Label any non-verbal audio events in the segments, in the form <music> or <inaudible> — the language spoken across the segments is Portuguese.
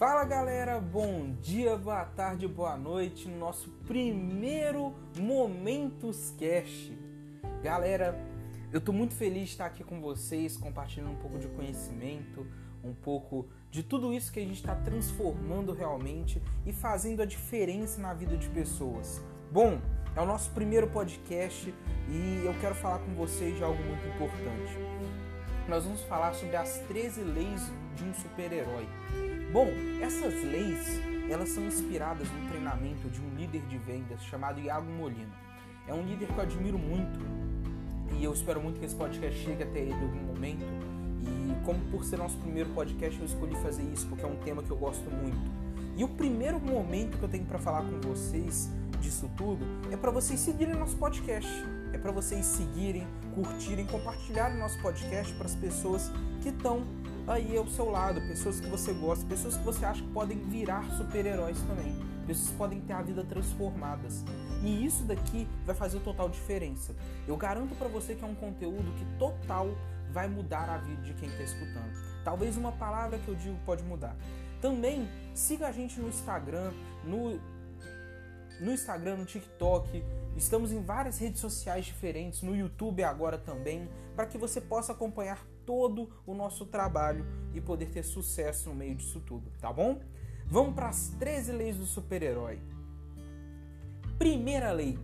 Fala galera, bom dia, boa tarde, boa noite no nosso primeiro Momentos Cast. Galera, eu tô muito feliz de estar aqui com vocês, compartilhando um pouco de conhecimento, um pouco de tudo isso que a gente está transformando realmente e fazendo a diferença na vida de pessoas. Bom, é o nosso primeiro podcast e eu quero falar com vocês de algo muito importante. Nós vamos falar sobre as 13 leis de um super-herói. Bom, essas leis, elas são inspiradas no treinamento de um líder de vendas chamado Iago Molina. É um líder que eu admiro muito e eu espero muito que esse podcast chegue até ele em algum momento. E como por ser nosso primeiro podcast, eu escolhi fazer isso porque é um tema que eu gosto muito. E o primeiro momento que eu tenho para falar com vocês disso tudo é para vocês seguirem nosso podcast. É para vocês seguirem, curtirem, compartilharem nosso podcast para as pessoas que estão aí ao seu lado, pessoas que você gosta, pessoas que você acha que podem virar super-heróis também, pessoas que podem ter a vida transformadas. E isso daqui vai fazer total diferença. Eu garanto para você que é um conteúdo que total vai mudar a vida de quem está escutando. Talvez uma palavra que eu digo pode mudar. Também siga a gente no Instagram, no, no Instagram, no TikTok. Estamos em várias redes sociais diferentes, no YouTube agora também, para que você possa acompanhar todo o nosso trabalho e poder ter sucesso no meio disso tudo, tá bom? Vamos para as 13 leis do super-herói. Primeira lei: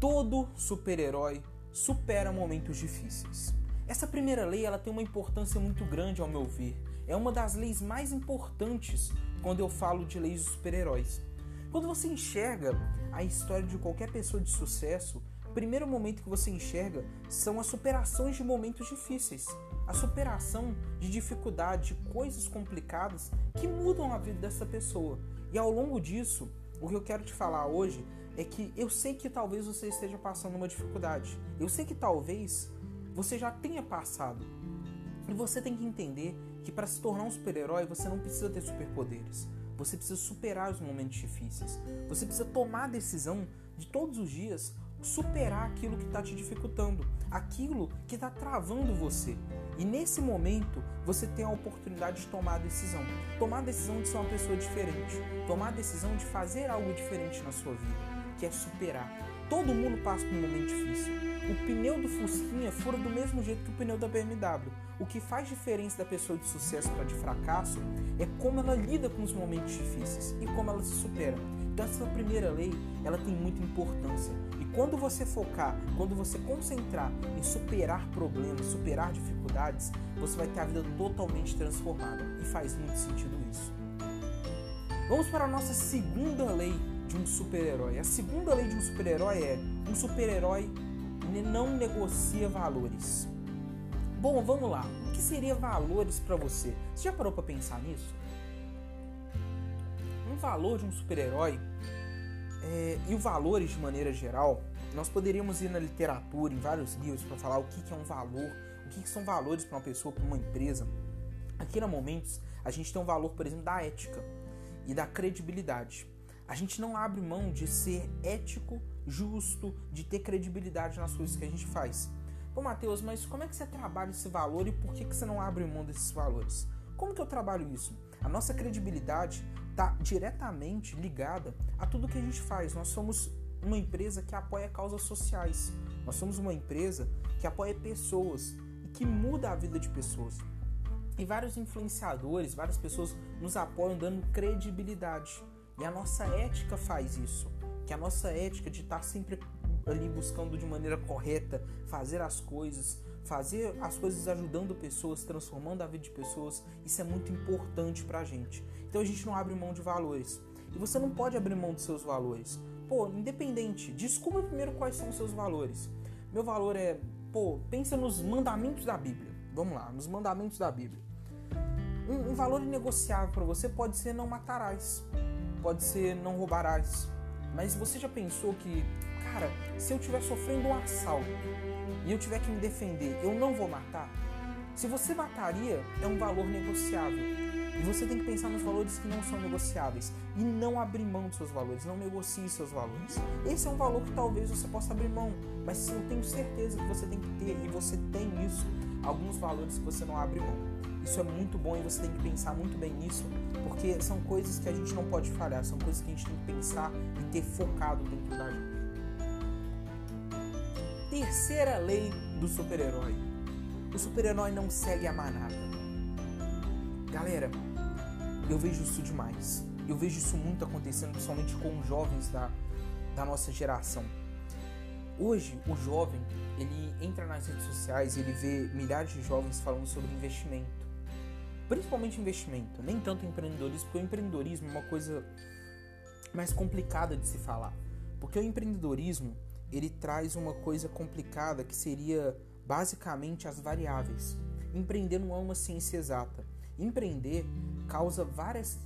todo super-herói supera momentos difíceis. Essa primeira lei ela tem uma importância muito grande ao meu ver. É uma das leis mais importantes quando eu falo de leis dos super-heróis. Quando você enxerga a história de qualquer pessoa de sucesso, primeiro momento que você enxerga são as superações de momentos difíceis a superação de dificuldades, de coisas complicadas que mudam a vida dessa pessoa. E ao longo disso, o que eu quero te falar hoje é que eu sei que talvez você esteja passando uma dificuldade. Eu sei que talvez você já tenha passado. E você tem que entender que para se tornar um super-herói você não precisa ter superpoderes. Você precisa superar os momentos difíceis. Você precisa tomar a decisão de todos os dias superar aquilo que está te dificultando, aquilo que está travando você. E nesse momento você tem a oportunidade de tomar a decisão. Tomar a decisão de ser uma pessoa diferente. Tomar a decisão de fazer algo diferente na sua vida, que é superar. Todo mundo passa por um momento difícil. O pneu do Fusquinha fura do mesmo jeito que o pneu da BMW. O que faz diferença da pessoa de sucesso para de fracasso é como ela lida com os momentos difíceis e como ela se supera. Então essa primeira lei, ela tem muita importância. E quando você focar, quando você concentrar em superar problemas, superar dificuldades, você vai ter a vida totalmente transformada. E faz muito sentido isso. Vamos para a nossa segunda lei de um super-herói. A segunda lei de um super-herói é: um super-herói não negocia valores. Bom, vamos lá. O que seria valores para você? Você já parou para pensar nisso? um valor de um super-herói é, e o valores de maneira geral, nós poderíamos ir na literatura, em vários livros, para falar o que, que é um valor, o que, que são valores para uma pessoa, para uma empresa. Aqui na Momentos, a gente tem um valor, por exemplo, da ética e da credibilidade. A gente não abre mão de ser ético, justo, de ter credibilidade nas coisas que a gente faz. Pô, Matheus, mas como é que você trabalha esse valor e por que, que você não abre mão desses valores? Como que eu trabalho isso? A nossa credibilidade está diretamente ligada a tudo que a gente faz. Nós somos uma empresa que apoia causas sociais. Nós somos uma empresa que apoia pessoas e que muda a vida de pessoas. E vários influenciadores, várias pessoas nos apoiam dando credibilidade. E a nossa ética faz isso. Que a nossa ética de estar sempre ali buscando de maneira correta fazer as coisas, fazer as coisas ajudando pessoas, transformando a vida de pessoas, isso é muito importante pra gente. Então a gente não abre mão de valores. E você não pode abrir mão dos seus valores. Pô, independente, descubra primeiro quais são os seus valores. Meu valor é, pô, pensa nos mandamentos da Bíblia. Vamos lá, nos mandamentos da Bíblia. Um, um valor inegociável para você pode ser não matarás, pode ser não roubarás. Mas você já pensou que, cara, se eu estiver sofrendo um assalto e eu tiver que me defender, eu não vou matar? Se você mataria, é um valor negociável. E você tem que pensar nos valores que não são negociáveis e não abrir mão dos seus valores, não negocie seus valores. Esse é um valor que talvez você possa abrir mão, mas eu tenho certeza que você tem que ter e você tem isso, alguns valores que você não abre mão. Isso é muito bom e você tem que pensar muito bem nisso, porque são coisas que a gente não pode falhar, são coisas que a gente tem que pensar e ter focado dentro da gente. Terceira lei do super-herói. O super-herói não segue a manada. Galera, eu vejo isso demais. Eu vejo isso muito acontecendo, principalmente com os jovens da, da nossa geração. Hoje, o jovem, ele entra nas redes sociais e ele vê milhares de jovens falando sobre investimento. Principalmente investimento, nem tanto empreendedorismo, porque o empreendedorismo é uma coisa mais complicada de se falar. Porque o empreendedorismo, ele traz uma coisa complicada que seria basicamente as variáveis. Empreender não é uma ciência exata. Empreender causa várias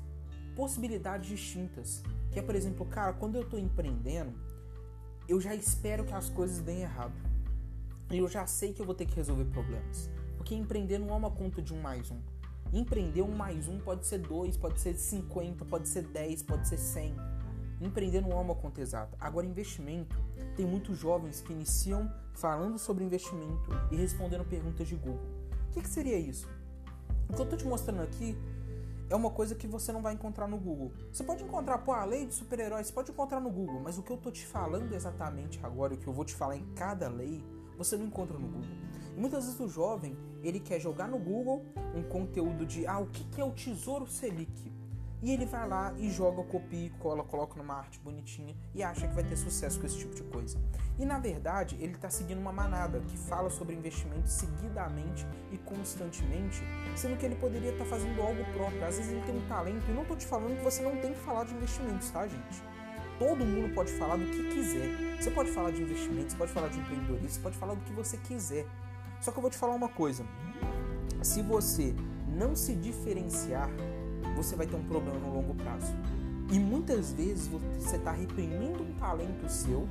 possibilidades distintas. Que é, por exemplo, cara, quando eu estou empreendendo, eu já espero que as coisas deem errado. E eu já sei que eu vou ter que resolver problemas. Porque empreender não é uma conta de um mais um. Empreender um mais um pode ser dois, pode ser 50, pode ser 10, pode ser 100. Empreender não é uma conta exata. Agora, investimento, tem muitos jovens que iniciam falando sobre investimento e respondendo perguntas de Google. O que, que seria isso? O que eu estou te mostrando aqui é uma coisa que você não vai encontrar no Google. Você pode encontrar, pô, a lei de super-heróis, você pode encontrar no Google, mas o que eu tô te falando exatamente agora, o que eu vou te falar em cada lei, você não encontra no Google. E muitas vezes o jovem, ele quer jogar no Google um conteúdo de, ah, o que é o Tesouro Selic? E ele vai lá e joga, copia e cola, coloca numa arte bonitinha e acha que vai ter sucesso com esse tipo de coisa. E na verdade, ele está seguindo uma manada que fala sobre investimento seguidamente e constantemente, sendo que ele poderia estar tá fazendo algo próprio. Às vezes ele tem um talento, e não estou te falando que você não tem que falar de investimentos, tá, gente? Todo mundo pode falar do que quiser. Você pode falar de investimentos, você pode falar de empreendedorismo, você pode falar do que você quiser. Só que eu vou te falar uma coisa. Se você não se diferenciar você vai ter um problema no longo prazo. E muitas vezes você está reprimindo um talento seu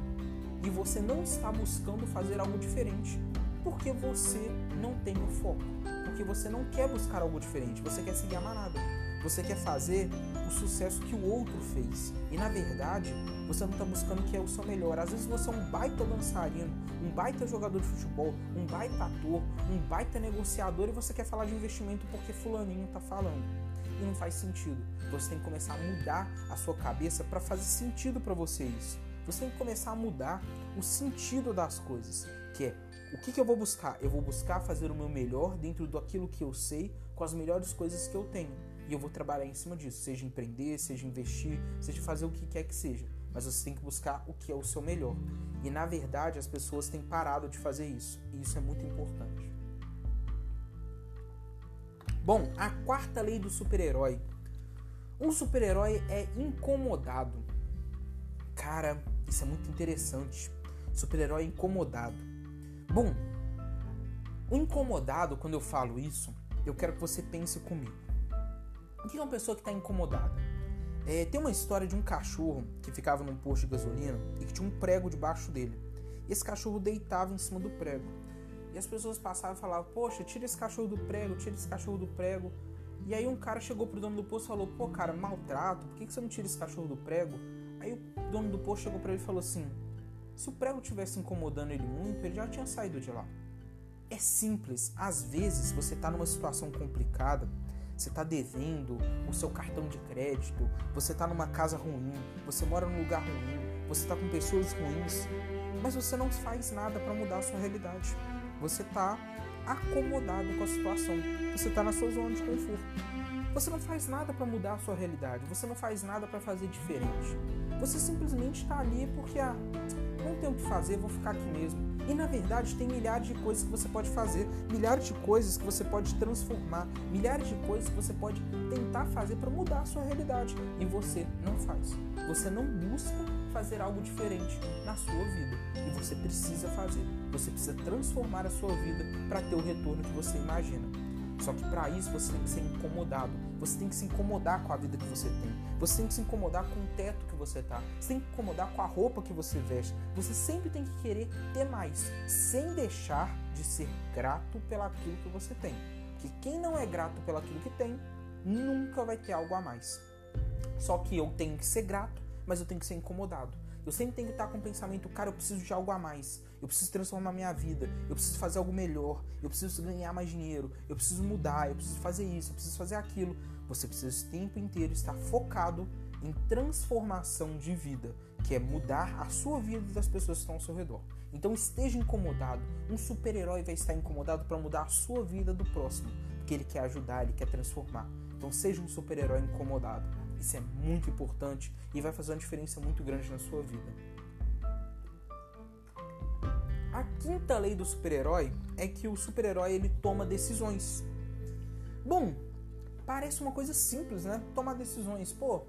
e você não está buscando fazer algo diferente porque você não tem o foco, porque você não quer buscar algo diferente, você quer seguir a manada, você quer fazer o sucesso que o outro fez e na verdade você não está buscando o que é o seu melhor. Às vezes você é um baita dançarino, um baita jogador de futebol, um baita ator, um baita negociador e você quer falar de investimento porque fulaninho está falando e não faz sentido. Você tem que começar a mudar a sua cabeça para fazer sentido para você isso. Você tem que começar a mudar o sentido das coisas, que é o que, que eu vou buscar? Eu vou buscar fazer o meu melhor dentro daquilo que eu sei, com as melhores coisas que eu tenho. E eu vou trabalhar em cima disso, seja empreender, seja investir, seja fazer o que quer que seja. Mas você tem que buscar o que é o seu melhor. E na verdade as pessoas têm parado de fazer isso. E isso é muito importante. Bom, a quarta lei do super-herói. Um super-herói é incomodado. Cara, isso é muito interessante. Super-herói incomodado. Bom, o incomodado, quando eu falo isso, eu quero que você pense comigo. O que é uma pessoa que está incomodada? É, tem uma história de um cachorro que ficava num posto de gasolina e que tinha um prego debaixo dele. Esse cachorro deitava em cima do prego. E as pessoas passavam e falavam: Poxa, tira esse cachorro do prego, tira esse cachorro do prego. E aí um cara chegou pro dono do posto e falou: Pô, cara, maltrato, por que, que você não tira esse cachorro do prego? Aí o dono do posto chegou para ele e falou assim: Se o prego tivesse incomodando ele muito, ele já tinha saído de lá. É simples. Às vezes você tá numa situação complicada, você tá devendo o seu cartão de crédito, você tá numa casa ruim, você mora num lugar ruim, você tá com pessoas ruins, mas você não faz nada para mudar a sua realidade. Você está acomodado com a situação. Você está na sua zona de conforto. Você não faz nada para mudar a sua realidade. Você não faz nada para fazer diferente. Você simplesmente está ali porque ah, não tem o que fazer, vou ficar aqui mesmo. E na verdade tem milhares de coisas que você pode fazer, milhares de coisas que você pode transformar, milhares de coisas que você pode tentar fazer para mudar a sua realidade. E você não faz. Você não busca fazer algo diferente na sua vida. E você precisa fazer. Você precisa transformar a sua vida para ter o retorno que você imagina. Só que para isso você tem que ser incomodado. Você tem que se incomodar com a vida que você tem. Você tem que se incomodar com o teto que você tá. Você tem que incomodar com a roupa que você veste. Você sempre tem que querer ter mais, sem deixar de ser grato pelaquilo que você tem. Que quem não é grato pelaquilo que tem, nunca vai ter algo a mais. Só que eu tenho que ser grato, mas eu tenho que ser incomodado. Eu sempre tenho que estar com o pensamento, cara, eu preciso de algo a mais. Eu preciso transformar minha vida. Eu preciso fazer algo melhor. Eu preciso ganhar mais dinheiro. Eu preciso mudar. Eu preciso fazer isso. Eu preciso fazer aquilo. Você precisa o tempo inteiro estar focado em transformação de vida, que é mudar a sua vida e das pessoas que estão ao seu redor. Então esteja incomodado. Um super-herói vai estar incomodado para mudar a sua vida do próximo, porque ele quer ajudar, ele quer transformar. Então seja um super-herói incomodado. Isso é muito importante e vai fazer uma diferença muito grande na sua vida. A quinta lei do super-herói é que o super-herói ele toma decisões. Bom, parece uma coisa simples, né? Tomar decisões. Pô,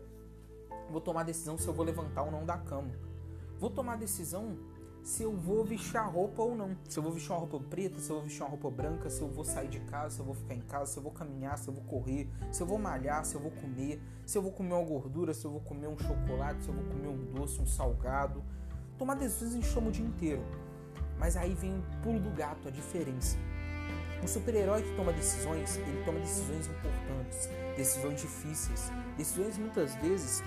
vou tomar decisão se eu vou levantar ou não da cama. Vou tomar decisão se eu vou vestir a roupa ou não. Se eu vou vestir uma roupa preta, se eu vou vestir uma roupa branca, se eu vou sair de casa, se eu vou ficar em casa, se eu vou caminhar, se eu vou correr, se eu vou malhar, se eu vou comer, se eu vou comer uma gordura, se eu vou comer um chocolate, se eu vou comer um doce, um salgado. Tomar decisões a gente chama o dia inteiro. Mas aí vem o pulo do gato, a diferença. O super-herói que toma decisões, ele toma decisões importantes, decisões difíceis, decisões muitas vezes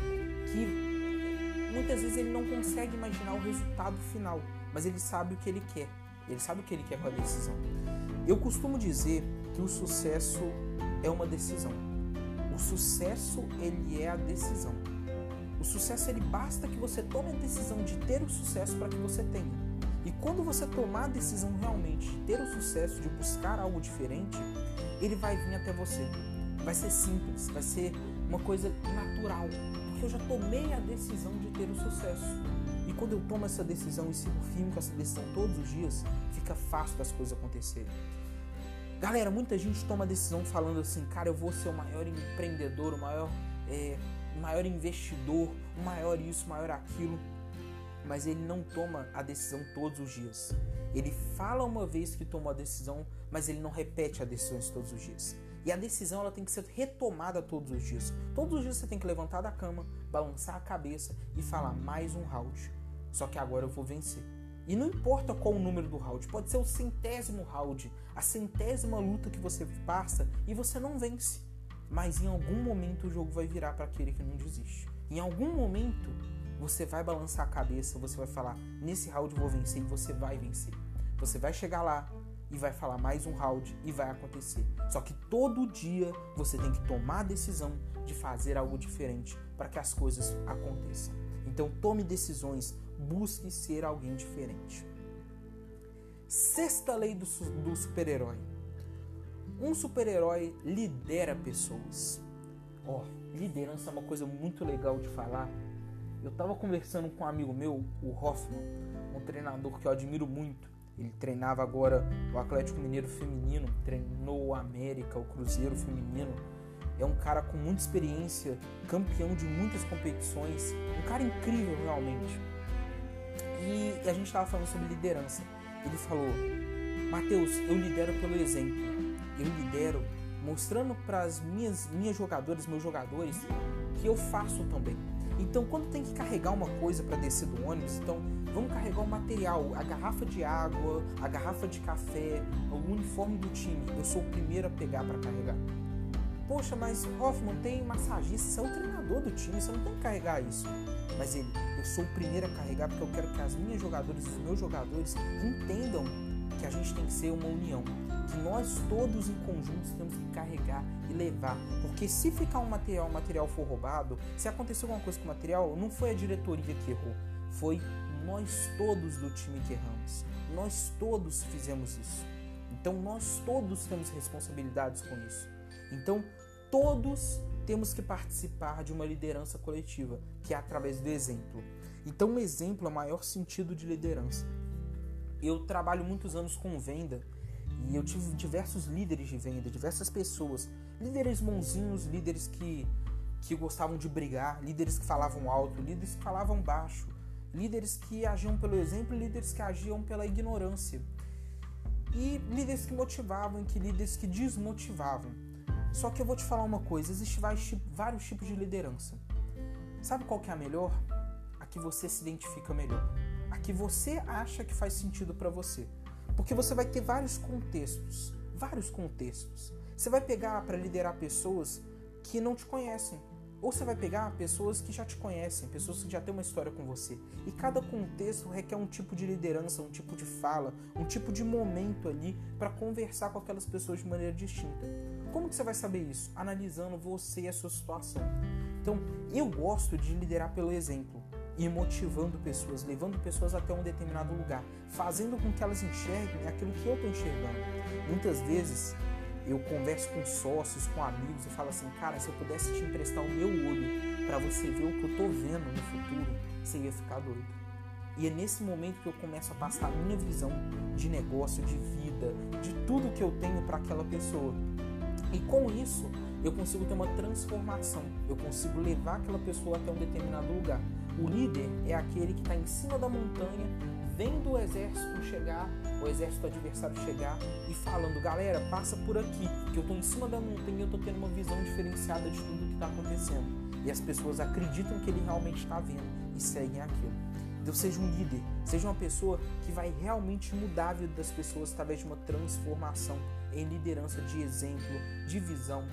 que muitas vezes ele não consegue imaginar o resultado final, mas ele sabe o que ele quer. Ele sabe o que ele quer com a decisão. Eu costumo dizer que o sucesso é uma decisão. O sucesso ele é a decisão. O sucesso ele basta que você tome a decisão de ter o sucesso para que você tenha. E quando você tomar a decisão realmente de ter o sucesso, de buscar algo diferente, ele vai vir até você. Vai ser simples, vai ser uma coisa natural, porque eu já tomei a decisão de ter o sucesso. E quando eu tomo essa decisão e sigo firme com essa decisão todos os dias, fica fácil das coisas acontecerem. Galera, muita gente toma decisão falando assim, cara, eu vou ser o maior empreendedor, o maior, é, maior investidor, o maior isso, o maior aquilo. Mas ele não toma a decisão todos os dias. Ele fala uma vez que tomou a decisão, mas ele não repete a decisão todos os dias. E a decisão ela tem que ser retomada todos os dias. Todos os dias você tem que levantar da cama, balançar a cabeça e falar mais um round. Só que agora eu vou vencer. E não importa qual o número do round, pode ser o centésimo round, a centésima luta que você passa e você não vence. Mas em algum momento o jogo vai virar para aquele que não desiste. Em algum momento você vai balançar a cabeça, você vai falar: nesse round eu vou vencer e você vai vencer. Você vai chegar lá, e vai falar mais um round e vai acontecer. Só que todo dia você tem que tomar a decisão de fazer algo diferente para que as coisas aconteçam. Então tome decisões, busque ser alguém diferente. Sexta lei do, do super-herói. Um super-herói lidera pessoas. Ó, oh, liderança é uma coisa muito legal de falar. Eu tava conversando com um amigo meu, o Hoffman, um treinador que eu admiro muito. Ele treinava agora o Atlético Mineiro Feminino, treinou o América, o Cruzeiro Feminino. É um cara com muita experiência, campeão de muitas competições, um cara incrível realmente. E a gente estava falando sobre liderança. Ele falou: Mateus, eu lidero pelo exemplo. Eu lidero mostrando para as minhas, minhas jogadoras, meus jogadores, que eu faço também. Então, quando tem que carregar uma coisa para descer do ônibus, então vamos carregar o material, a garrafa de água, a garrafa de café, o uniforme do time. Eu sou o primeiro a pegar para carregar. Poxa, mas Hoffman tem massagista, você é o treinador do time, você não tem que carregar isso. Mas ele, eu sou o primeiro a carregar porque eu quero que as minhas jogadoras e os meus jogadores entendam que a gente tem que ser uma união, que nós todos em conjunto temos que carregar e levar, porque se ficar um material, um material for roubado, se acontecer alguma coisa com o material, não foi a diretoria que errou, foi nós todos do time que erramos. Nós todos fizemos isso. Então nós todos temos responsabilidades com isso. Então todos temos que participar de uma liderança coletiva, que é através do exemplo. Então o exemplo é o maior sentido de liderança. Eu trabalho muitos anos com venda e eu tive diversos líderes de venda, diversas pessoas, líderes bonzinhos, líderes que que gostavam de brigar, líderes que falavam alto, líderes que falavam baixo, líderes que agiam pelo exemplo, líderes que agiam pela ignorância. e líderes que motivavam que líderes que desmotivavam. Só que eu vou te falar uma coisa, existem vários tipos de liderança. Sabe qual que é a melhor? A que você se identifica melhor. A que você acha que faz sentido para você. Porque você vai ter vários contextos, vários contextos. Você vai pegar para liderar pessoas que não te conhecem, ou você vai pegar pessoas que já te conhecem, pessoas que já têm uma história com você. E cada contexto requer um tipo de liderança, um tipo de fala, um tipo de momento ali para conversar com aquelas pessoas de maneira distinta. Como que você vai saber isso? Analisando você e a sua situação. Então, eu gosto de liderar pelo exemplo e motivando pessoas, levando pessoas até um determinado lugar, fazendo com que elas enxerguem aquilo que eu estou enxergando. Muitas vezes eu converso com sócios, com amigos e falo assim, cara, se eu pudesse te emprestar o meu olho para você ver o que eu tô vendo no futuro, você ia ficar doido. E é nesse momento que eu começo a passar a minha visão de negócio, de vida, de tudo que eu tenho para aquela pessoa. E com isso, eu consigo ter uma transformação. Eu consigo levar aquela pessoa até um determinado lugar. O líder é aquele que está em cima da montanha, vendo o exército chegar, o exército adversário chegar e falando: galera, passa por aqui, que eu estou em cima da montanha e eu estou tendo uma visão diferenciada de tudo que está acontecendo. E as pessoas acreditam que ele realmente está vendo e seguem aquilo. Então, seja um líder, seja uma pessoa que vai realmente mudar a vida das pessoas através de uma transformação em liderança de exemplo, de visão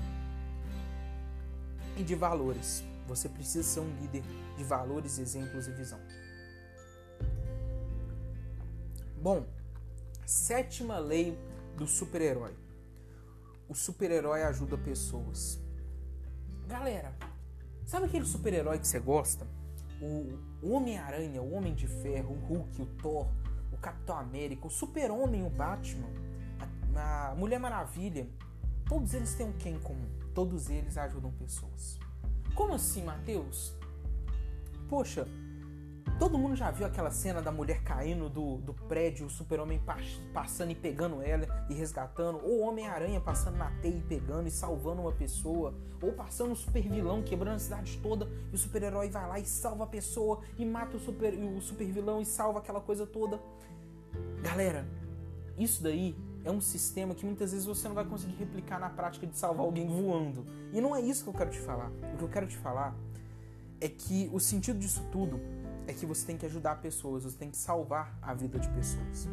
e de valores. Você precisa ser um líder de valores, exemplos e visão. Bom, sétima lei do super-herói. O super-herói ajuda pessoas. Galera, sabe aquele super-herói que você gosta? O Homem-Aranha, o Homem de Ferro, o Hulk, o Thor, o Capitão América, o Super-Homem, o Batman, a, Mulher Maravilha. Todos eles têm um quem em comum? Todos eles ajudam pessoas. Como assim, Mateus? Poxa, Todo mundo já viu aquela cena da mulher caindo do, do prédio, o super-homem passando e pegando ela e resgatando, ou o Homem-Aranha passando na teia e pegando e salvando uma pessoa, ou passando o super-vilão quebrando a cidade toda e o super-herói vai lá e salva a pessoa e mata o super-vilão o super e salva aquela coisa toda. Galera, isso daí é um sistema que muitas vezes você não vai conseguir replicar na prática de salvar alguém voando. E não é isso que eu quero te falar. O que eu quero te falar é que o sentido disso tudo é que você tem que ajudar pessoas, você tem que salvar a vida de pessoas.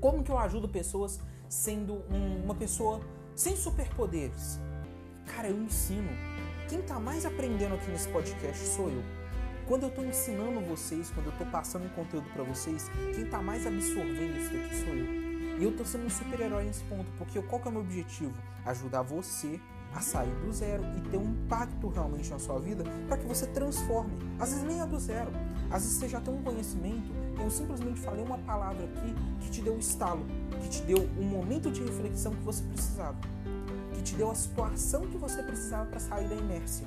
Como que eu ajudo pessoas sendo um, uma pessoa sem superpoderes? Cara, eu ensino. Quem está mais aprendendo aqui nesse podcast sou eu. Quando eu estou ensinando vocês, quando eu estou passando conteúdo para vocês, quem está mais absorvendo isso daqui sou eu. E eu estou sendo um super-herói nesse ponto, porque qual que é o meu objetivo? Ajudar você a sair do zero e ter um impacto realmente na sua vida para que você transforme. Às vezes nem é do zero, às vezes você já tem um conhecimento. Eu simplesmente falei uma palavra aqui que te deu o estalo, que te deu um momento de reflexão que você precisava, que te deu a situação que você precisava para sair da inércia.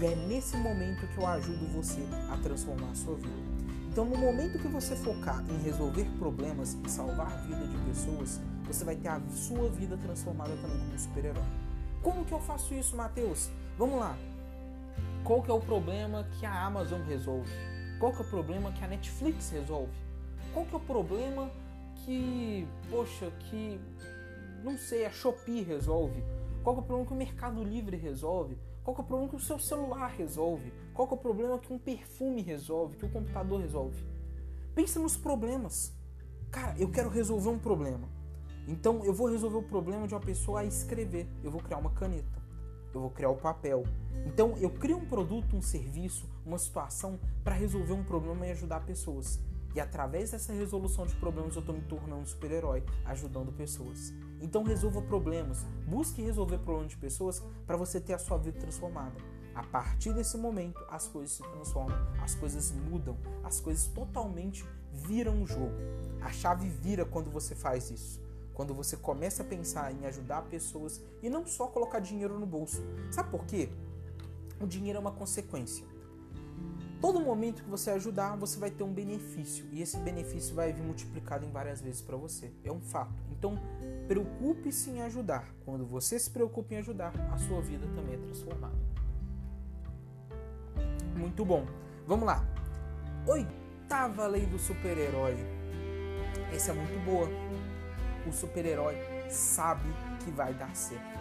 E é nesse momento que eu ajudo você a transformar a sua vida. Então, no momento que você focar em resolver problemas e salvar a vida de pessoas, você vai ter a sua vida transformada também como super-herói. Como que eu faço isso, Matheus? Vamos lá. Qual que é o problema que a Amazon resolve? Qual que é o problema que a Netflix resolve? Qual que é o problema que, poxa, que não sei, a Shopee resolve? Qual que é o problema que o Mercado Livre resolve? Qual que é o problema que o seu celular resolve? Qual que é o problema que um perfume resolve, que o computador resolve? Pensa nos problemas. Cara, eu quero resolver um problema. Então eu vou resolver o problema de uma pessoa a escrever. Eu vou criar uma caneta. Eu vou criar o papel. Então eu crio um produto, um serviço, uma situação para resolver um problema e ajudar pessoas. E através dessa resolução de problemas eu estou me tornando um super-herói, ajudando pessoas. Então resolva problemas, busque resolver problemas de pessoas para você ter a sua vida transformada. A partir desse momento, as coisas se transformam, as coisas mudam, as coisas totalmente viram o jogo. A chave vira quando você faz isso. Quando você começa a pensar em ajudar pessoas e não só colocar dinheiro no bolso. Sabe por quê? O dinheiro é uma consequência. Todo momento que você ajudar, você vai ter um benefício e esse benefício vai vir multiplicado em várias vezes para você. É um fato. Então, preocupe-se em ajudar. Quando você se preocupa em ajudar, a sua vida também é transformada. Muito bom. Vamos lá. Oitava lei do super-herói. Essa é muito boa o super-herói sabe que vai dar certo.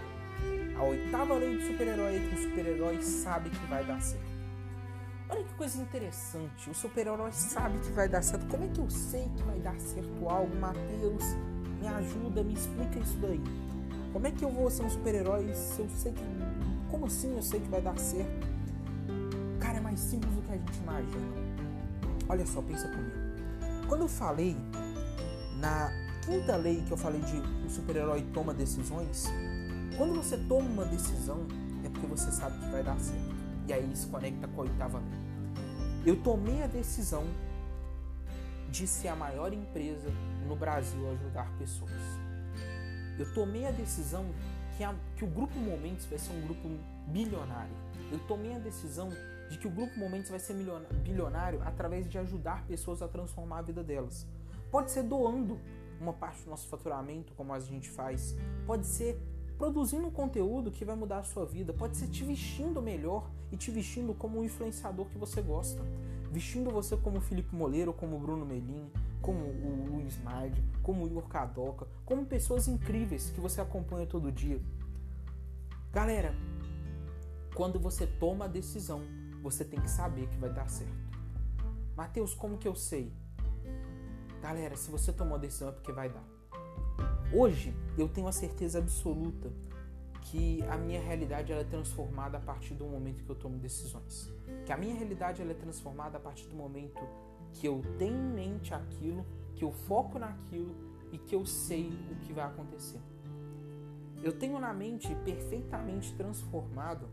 A oitava lei do super-herói é que o super-herói sabe que vai dar certo. Olha que coisa interessante, o super-herói sabe que vai dar certo. Como é que eu sei que vai dar certo algo, Matheus? Me ajuda, me explica isso daí. Como é que eu vou ser um super-herói se eu sei que. Como assim eu sei que vai dar certo? Cara, é mais simples do que a gente imagina. Olha só, pensa comigo. Quando eu falei na quinta lei que eu falei de o super-herói toma decisões, quando você toma uma decisão é porque você sabe que vai dar certo. E aí se conecta com a oitava lei. Eu tomei a decisão de ser a maior empresa no Brasil a ajudar pessoas. Eu tomei a decisão que, a, que o Grupo Momentos vai ser um grupo bilionário. Eu tomei a decisão de que o Grupo Momentos vai ser bilionário através de ajudar pessoas a transformar a vida delas. Pode ser doando uma parte do nosso faturamento, como a gente faz. Pode ser produzindo um conteúdo que vai mudar a sua vida. Pode ser te vestindo melhor e te vestindo como um influenciador que você gosta. Vestindo você como Felipe Moleiro, como Bruno Melim, como o Luiz Mard, como o Igor Cadoca, como pessoas incríveis que você acompanha todo dia. Galera, quando você toma a decisão, você tem que saber que vai dar certo. Mateus, como que eu sei? Galera, se você tomou a decisão é porque vai dar. Hoje eu tenho a certeza absoluta que a minha realidade ela é transformada a partir do momento que eu tomo decisões. Que a minha realidade ela é transformada a partir do momento que eu tenho em mente aquilo, que eu foco naquilo e que eu sei o que vai acontecer. Eu tenho na mente perfeitamente transformado,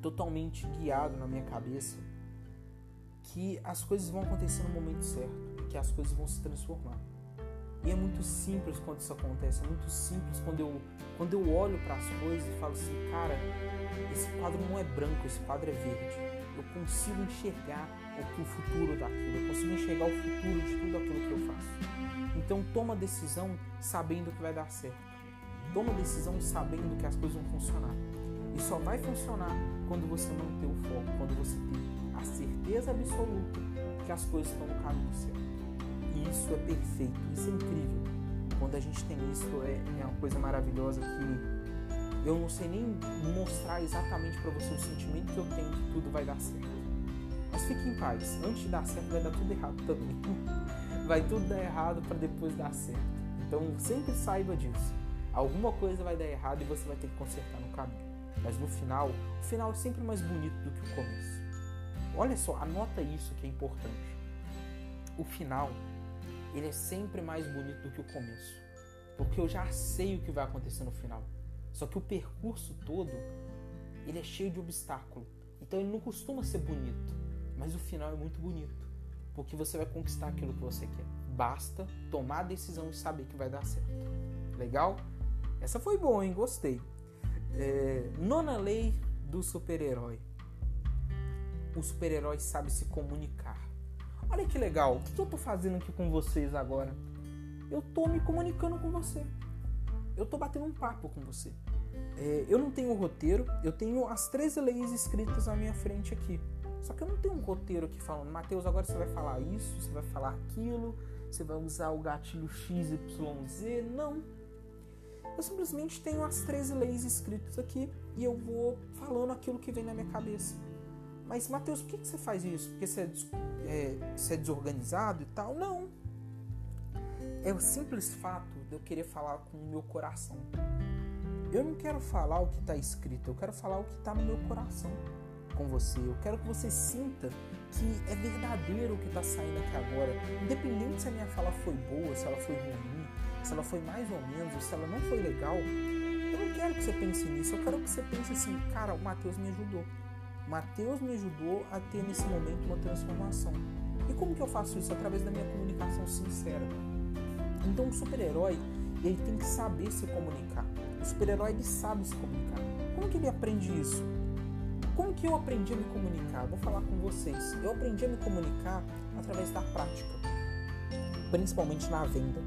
totalmente guiado na minha cabeça, que as coisas vão acontecer no momento certo, que as coisas vão se transformar. E é muito simples quando isso acontece, é muito simples quando eu, quando eu olho para as coisas e falo assim, cara, esse quadro não é branco, esse quadro é verde. Eu consigo enxergar o, que o futuro daquilo, eu consigo enxergar o futuro de tudo aquilo que eu faço. Então toma decisão sabendo que vai dar certo. Toma decisão sabendo que as coisas vão funcionar. E só vai funcionar quando você manter o foco, quando você tem a certeza absoluta que as coisas estão no caminho certo. Isso é perfeito, isso é incrível. Quando a gente tem isso, é, é uma coisa maravilhosa que eu não sei nem mostrar exatamente para você o sentimento que eu tenho que tudo vai dar certo. Mas fique em paz, antes de dar certo vai dar tudo errado também. <laughs> Vai tudo dar errado para depois dar certo. Então sempre saiba disso. Alguma coisa vai dar errado e você vai ter que consertar no caminho. Mas no final, o final é sempre mais bonito do que o começo. Olha só, anota isso que é importante. O final ele é sempre mais bonito do que o começo. Porque eu já sei o que vai acontecer no final. Só que o percurso todo, ele é cheio de obstáculo. Então ele não costuma ser bonito, mas o final é muito bonito, porque você vai conquistar aquilo que você quer. Basta tomar a decisão e saber que vai dar certo. Legal? Essa foi boa, hein? Gostei. É, nona lei do super-herói. O super-herói sabe se comunicar. Olha que legal, o que eu tô fazendo aqui com vocês agora? Eu tô me comunicando com você. Eu tô batendo um papo com você. É, eu não tenho roteiro, eu tenho as 13 leis escritas à minha frente aqui. Só que eu não tenho um roteiro aqui falando, Mateus, agora você vai falar isso, você vai falar aquilo, você vai usar o gatilho XYZ. Não. Eu simplesmente tenho as 13 leis escritas aqui e eu vou falando aquilo que vem na minha cabeça. Mas, Mateus, por que, você faz isso? Porque você é, é, você é desorganizado e tal? Não. É o simples fato de eu querer falar com o meu coração. Eu não quero falar o que está escrito, eu quero falar o que está no meu coração com você. Eu quero que você sinta que é verdadeiro o que está saindo aqui agora. Independente se a minha fala foi boa, se ela foi ruim, se ela foi mais ou menos, se ela não foi legal, eu não quero que você pense nisso. Eu quero que você pense assim, cara, o Mateus me ajudou. Mateus me ajudou a ter nesse momento uma transformação. E como que eu faço isso? Através da minha comunicação sincera. Então o super-herói, ele tem que saber se comunicar. O super-herói, ele sabe se comunicar. Como que ele aprende isso? Como que eu aprendi a me comunicar? Vou falar com vocês. Eu aprendi a me comunicar através da prática, principalmente na venda.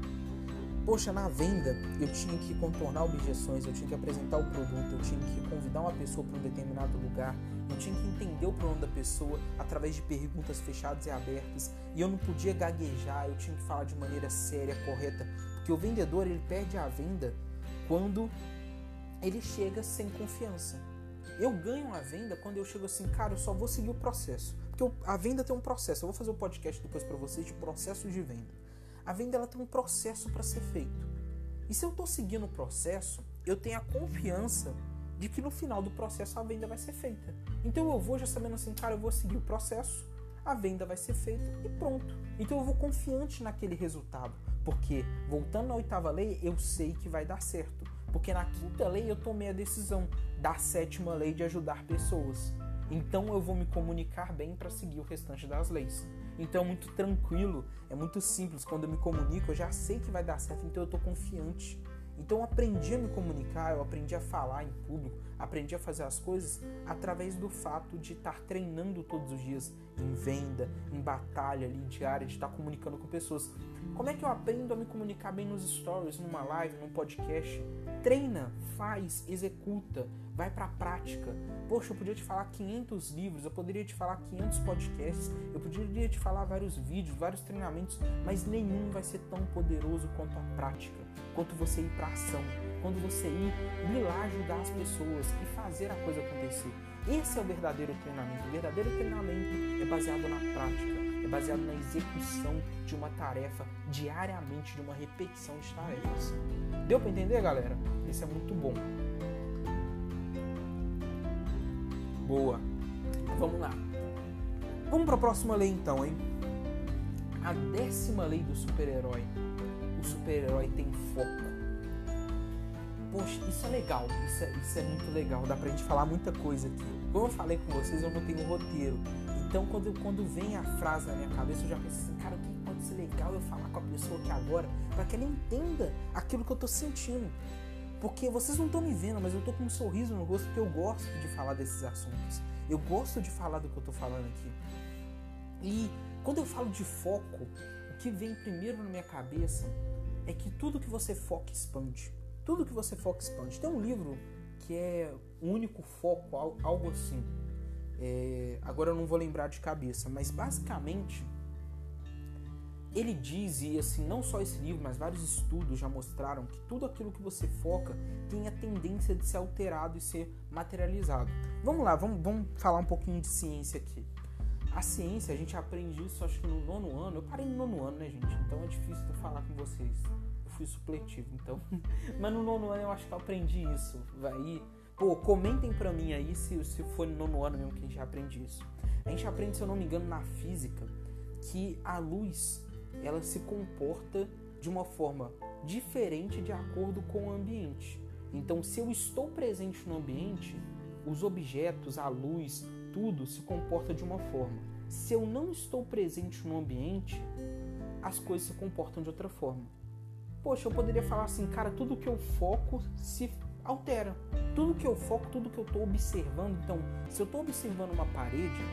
Poxa, na venda eu tinha que contornar objeções, eu tinha que apresentar o produto, eu tinha que convidar uma pessoa para um determinado lugar, eu tinha que entender o problema da pessoa através de perguntas fechadas e abertas, e eu não podia gaguejar, eu tinha que falar de maneira séria, correta, que o vendedor ele perde a venda quando ele chega sem confiança. Eu ganho a venda quando eu chego assim, cara, eu só vou seguir o processo. Porque a venda tem um processo. Eu vou fazer um podcast depois para vocês de processos de venda. A venda ela tem um processo para ser feito. E se eu estou seguindo o processo, eu tenho a confiança de que no final do processo a venda vai ser feita. Então eu vou já sabendo assim, cara, eu vou seguir o processo, a venda vai ser feita e pronto. Então eu vou confiante naquele resultado, porque voltando à oitava lei, eu sei que vai dar certo. Porque na quinta lei eu tomei a decisão da sétima lei de ajudar pessoas. Então eu vou me comunicar bem para seguir o restante das leis. Então é muito tranquilo, é muito simples. Quando eu me comunico, eu já sei que vai dar certo, então eu estou confiante. Então eu aprendi a me comunicar, eu aprendi a falar em público, aprendi a fazer as coisas através do fato de estar treinando todos os dias em venda, em batalha ali diária, de estar comunicando com pessoas. Como é que eu aprendo a me comunicar bem nos stories, numa live, num podcast? Treina, faz, executa, vai para a prática. Poxa, eu podia te falar 500 livros, eu poderia te falar 500 podcasts, eu poderia te falar vários vídeos, vários treinamentos, mas nenhum vai ser tão poderoso quanto a prática, quanto você ir para ação, quando você ir, ir lá ajudar as pessoas e fazer a coisa acontecer. Esse é o verdadeiro treinamento. O verdadeiro treinamento é baseado na prática, é baseado na execução de uma tarefa diariamente, de uma repetição de tarefas. Deu para entender, galera? Isso é muito bom. Boa. Vamos lá. Vamos para a próxima lei então, hein? A décima lei do super-herói. Super-herói tem foco. Poxa, isso é legal, isso é, isso é muito legal, dá pra gente falar muita coisa aqui. Como eu falei com vocês, eu não tenho roteiro. Então quando, quando vem a frase na minha cabeça, eu já penso assim, cara, o que pode ser legal eu falar com a pessoa aqui agora para que ela entenda aquilo que eu tô sentindo. Porque vocês não estão me vendo, mas eu tô com um sorriso no rosto porque eu gosto de falar desses assuntos. Eu gosto de falar do que eu tô falando aqui. E quando eu falo de foco, o que vem primeiro na minha cabeça é que tudo que você foca expande. Tudo que você foca expande. Tem um livro que é único foco, algo assim. É, agora eu não vou lembrar de cabeça, mas basicamente ele diz, e assim, não só esse livro, mas vários estudos já mostraram que tudo aquilo que você foca tem a tendência de ser alterado e ser materializado. Vamos lá, vamos, vamos falar um pouquinho de ciência aqui. A ciência, a gente aprende isso acho que no nono ano. Eu parei no nono ano, né, gente? Então é difícil de falar com vocês. Eu fui supletivo, então. <laughs> mas no nono ano eu acho que eu aprendi isso. Vai. Pô, comentem pra mim aí se, se foi no nono ano mesmo que a gente aprende isso. A gente aprende, se eu não me engano, na física, que a luz ela se comporta de uma forma diferente de acordo com o ambiente. Então, se eu estou presente no ambiente, os objetos, a luz, tudo se comporta de uma forma. Se eu não estou presente no ambiente, as coisas se comportam de outra forma. Poxa, eu poderia falar assim, cara, tudo que eu foco se altera. Tudo que eu foco, tudo que eu estou observando. Então, se eu estou observando uma parede,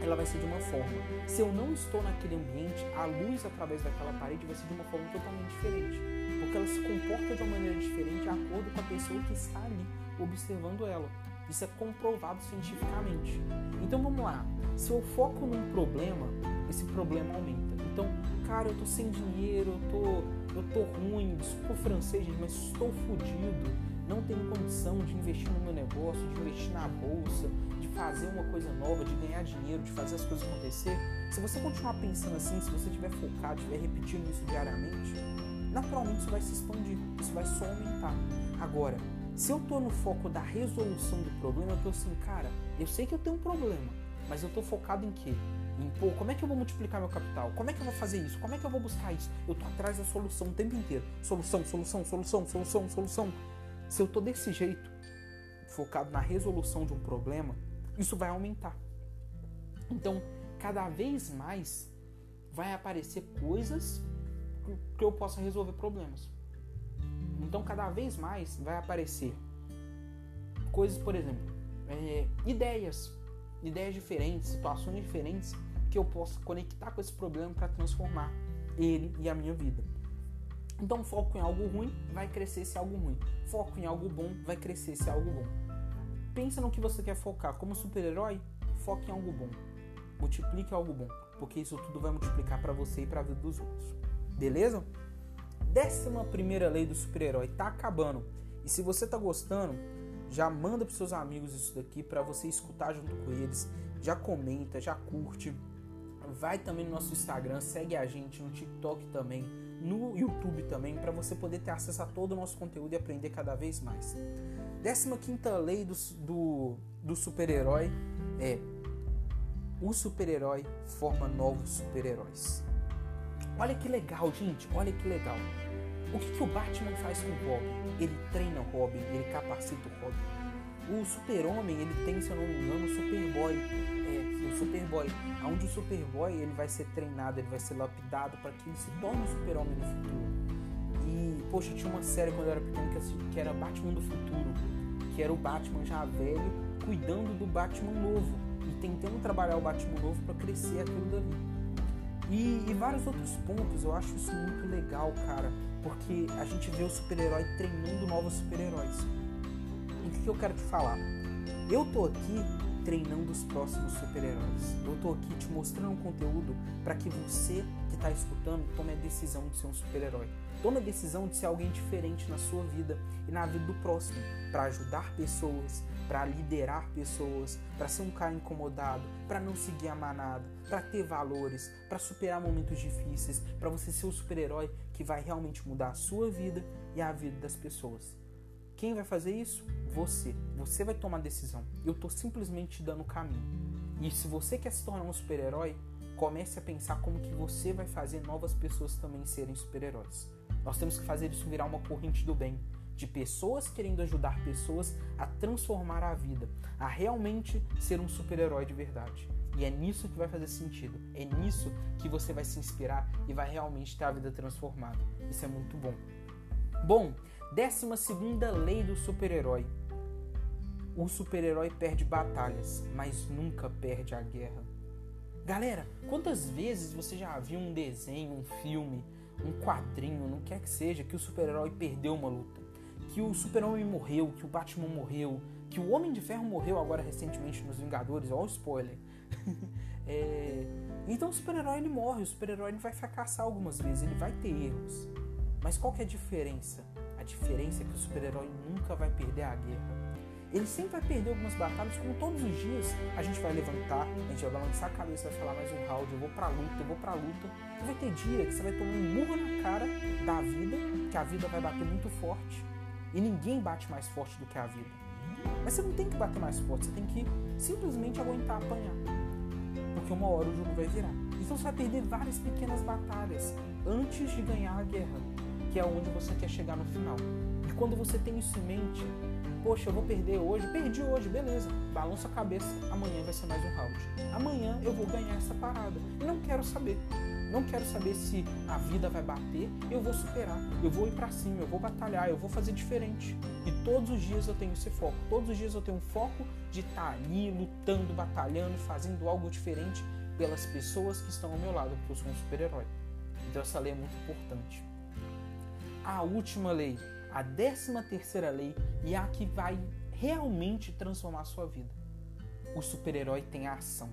ela vai ser de uma forma. Se eu não estou naquele ambiente, a luz através daquela parede vai ser de uma forma totalmente diferente. Porque ela se comporta de uma maneira diferente de acordo com a pessoa que está ali observando ela. Isso é comprovado cientificamente. Então vamos lá. Se eu foco num problema, esse problema aumenta. Então, cara, eu tô sem dinheiro, eu tô, eu tô ruim, desculpa o francês, mas estou fodido, não tenho condição de investir no meu negócio, de investir na bolsa, fazer uma coisa nova, de ganhar dinheiro, de fazer as coisas acontecer, se você continuar pensando assim, se você estiver focado, estiver repetindo isso diariamente, naturalmente isso vai se expandir, isso vai só aumentar. Agora, se eu estou no foco da resolução do problema, eu estou assim, cara, eu sei que eu tenho um problema, mas eu estou focado em quê? Em, pô, como é que eu vou multiplicar meu capital? Como é que eu vou fazer isso? Como é que eu vou buscar isso? Eu estou atrás da solução o tempo inteiro. Solução, solução, solução, solução, solução. Se eu estou desse jeito, focado na resolução de um problema, isso vai aumentar. Então, cada vez mais vai aparecer coisas que eu possa resolver problemas. Então, cada vez mais vai aparecer coisas, por exemplo, é, ideias, ideias diferentes, situações diferentes que eu possa conectar com esse problema para transformar ele e a minha vida. Então, foco em algo ruim vai crescer se algo ruim. Foco em algo bom vai crescer se algo bom. Pensa no que você quer focar. Como super-herói, foque em algo bom. Multiplique algo bom, porque isso tudo vai multiplicar para você e para a vida dos outros. Beleza? Décima primeira lei do super-herói tá acabando. E se você tá gostando, já manda pros seus amigos isso daqui para você escutar junto com eles. Já comenta, já curte. Vai também no nosso Instagram, segue a gente no TikTok também, no YouTube também, para você poder ter acesso a todo o nosso conteúdo e aprender cada vez mais. Décima quinta lei do, do, do super-herói é o super-herói forma novos super-heróis. Olha que legal, gente, olha que legal. O que, que o Batman faz com o Robin? Ele treina o Robin, ele capacita o Robin. O Super-Homem, ele tem, se eu não me engano, o Superboy. É, o Superboy. Onde o Superboy ele vai ser treinado, ele vai ser lapidado para que ele se torne o Super-Homem no futuro. E, poxa, tinha uma série quando eu era pequeno que, era Batman do Futuro. Que era o Batman já velho, cuidando do Batman novo. E tentando trabalhar o Batman novo para crescer aquilo dali. E, e, vários outros pontos, eu acho isso muito legal, cara, porque a gente vê o super-herói treinando novos super-heróis. E o que, que eu quero te falar? Eu tô aqui treinando os próximos super-heróis. Eu tô aqui te mostrando um conteúdo para que você que está escutando tome a decisão de ser um super-herói. Tome a decisão de ser alguém diferente na sua vida e na vida do próximo, para ajudar pessoas, para liderar pessoas, para ser um cara incomodado, para não seguir a manada, para ter valores, para superar momentos difíceis, para você ser o super-herói que vai realmente mudar a sua vida e a vida das pessoas. Quem vai fazer isso? Você. Você vai tomar a decisão. Eu estou simplesmente te dando o caminho. E se você quer se tornar um super-herói, comece a pensar como que você vai fazer novas pessoas também serem super-heróis. Nós temos que fazer isso virar uma corrente do bem, de pessoas querendo ajudar pessoas a transformar a vida, a realmente ser um super-herói de verdade. E é nisso que vai fazer sentido. É nisso que você vai se inspirar e vai realmente ter a vida transformada. Isso é muito bom. Bom, décima segunda lei do super-herói. O super-herói perde batalhas, mas nunca perde a guerra. Galera, quantas vezes você já viu um desenho, um filme, um quadrinho, não quer que seja, que o super-herói perdeu uma luta? Que o super-homem morreu, que o Batman morreu, que o Homem de Ferro morreu agora recentemente nos Vingadores, ó spoiler. <laughs> é... Então o super-herói ele morre, o super-herói vai fracassar algumas vezes, ele vai ter erros. Mas qual que é a diferença? A diferença é que o super-herói nunca vai perder a guerra. Ele sempre vai perder algumas batalhas, como todos os dias a gente vai levantar, a gente vai balançar a cabeça, vai falar mais um round, eu vou pra luta, eu vou pra luta. E vai ter dia que você vai tomar um murro na cara da vida, que a vida vai bater muito forte. E ninguém bate mais forte do que a vida. Mas você não tem que bater mais forte, você tem que simplesmente aguentar apanhar. Porque uma hora o jogo vai virar. Então você vai perder várias pequenas batalhas antes de ganhar a guerra, que é onde você quer chegar no final. E quando você tem isso em mente, poxa, eu vou perder hoje, perdi hoje, beleza. Balança a cabeça, amanhã vai ser mais um round. Amanhã eu vou ganhar essa parada. E não quero saber. Não quero saber se a vida vai bater, eu vou superar, eu vou ir para cima, eu vou batalhar, eu vou fazer diferente. E todos os dias eu tenho esse foco. Todos os dias eu tenho um foco de estar tá ali lutando, batalhando, fazendo algo diferente pelas pessoas que estão ao meu lado, porque eu sou um super-herói. Então essa lei é muito importante. A última lei, a décima terceira lei e a que vai realmente transformar a sua vida. O super-herói tem a ação.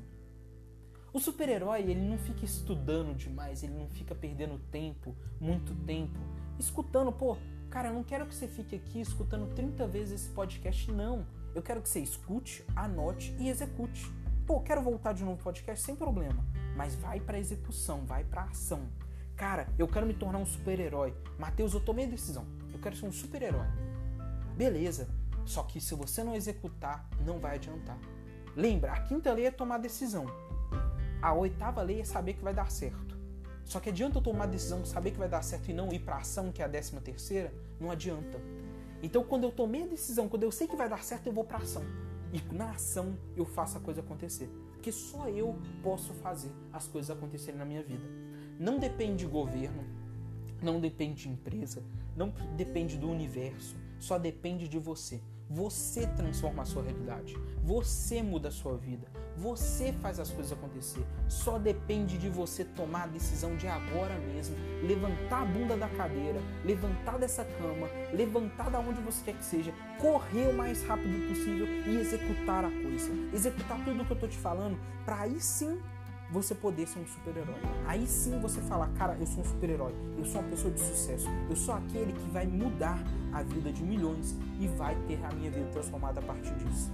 O super-herói, ele não fica estudando demais, ele não fica perdendo tempo, muito tempo, escutando, pô, cara, eu não quero que você fique aqui escutando 30 vezes esse podcast, não. Eu quero que você escute, anote e execute. Pô, quero voltar de novo no podcast sem problema, mas vai para execução, vai para ação. Cara, eu quero me tornar um super-herói. Mateus, eu tomei a decisão. Eu quero ser um super-herói. Beleza. Só que se você não executar, não vai adiantar. Lembra, a quinta lei é tomar decisão. A oitava lei é saber que vai dar certo. Só que adianta eu tomar a decisão de saber que vai dar certo e não ir para ação, que é a décima terceira? Não adianta. Então, quando eu tomei a decisão, quando eu sei que vai dar certo, eu vou para ação. E na ação eu faço a coisa acontecer. Porque só eu posso fazer as coisas acontecerem na minha vida. Não depende de governo, não depende de empresa, não depende do universo, só depende de você. Você transforma a sua realidade. Você muda a sua vida. Você faz as coisas acontecer. Só depende de você tomar a decisão de agora mesmo, levantar a bunda da cadeira, levantar dessa cama, levantar da onde você quer que seja, correr o mais rápido possível e executar a coisa. Executar tudo o que eu tô te falando para aí sim você poder ser um super-herói. Aí sim você fala, cara, eu sou um super-herói, eu sou uma pessoa de sucesso, eu sou aquele que vai mudar a vida de milhões e vai ter a minha vida transformada a partir disso.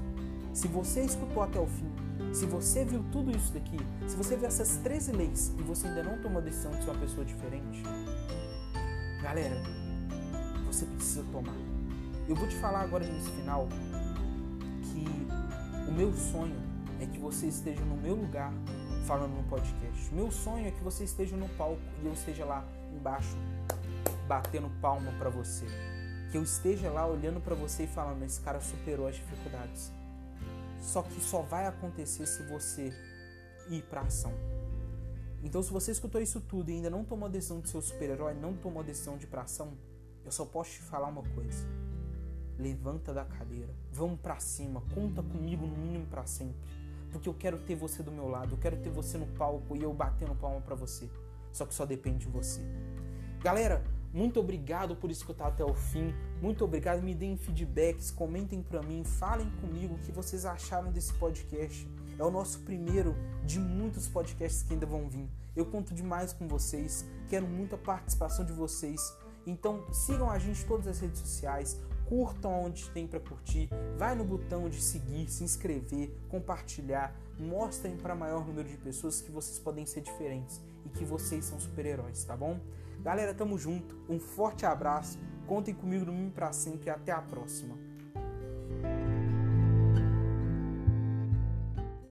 Se você escutou até o fim, se você viu tudo isso daqui, se você viu essas 13 leis e você ainda não tomou a decisão de ser uma pessoa diferente, galera, você precisa tomar. Eu vou te falar agora nesse final que o meu sonho é que você esteja no meu lugar falando no podcast. Meu sonho é que você esteja no palco e eu esteja lá embaixo batendo palma para você. Que eu esteja lá olhando para você e falando: esse cara superou as dificuldades. Só que só vai acontecer se você ir para ação. Então, se você escutou isso tudo e ainda não tomou a decisão de ser super-herói, não tomou a decisão de ir pra ação, eu só posso te falar uma coisa. Levanta da cadeira, vamos para cima, conta comigo no mínimo para sempre porque eu quero ter você do meu lado, eu quero ter você no palco e eu batendo palma para você. Só que só depende de você. Galera, muito obrigado por escutar até o fim. Muito obrigado, me deem feedbacks, comentem para mim, falem comigo o que vocês acharam desse podcast. É o nosso primeiro de muitos podcasts que ainda vão vir. Eu conto demais com vocês, quero muita participação de vocês. Então sigam a gente em todas as redes sociais, curtam onde tem para curtir, vai no botão de seguir, se inscrever, compartilhar, mostrem para maior número de pessoas que vocês podem ser diferentes e que vocês são super-heróis, tá bom? Galera, tamo junto, um forte abraço, contem comigo no Mim para sempre e até a próxima.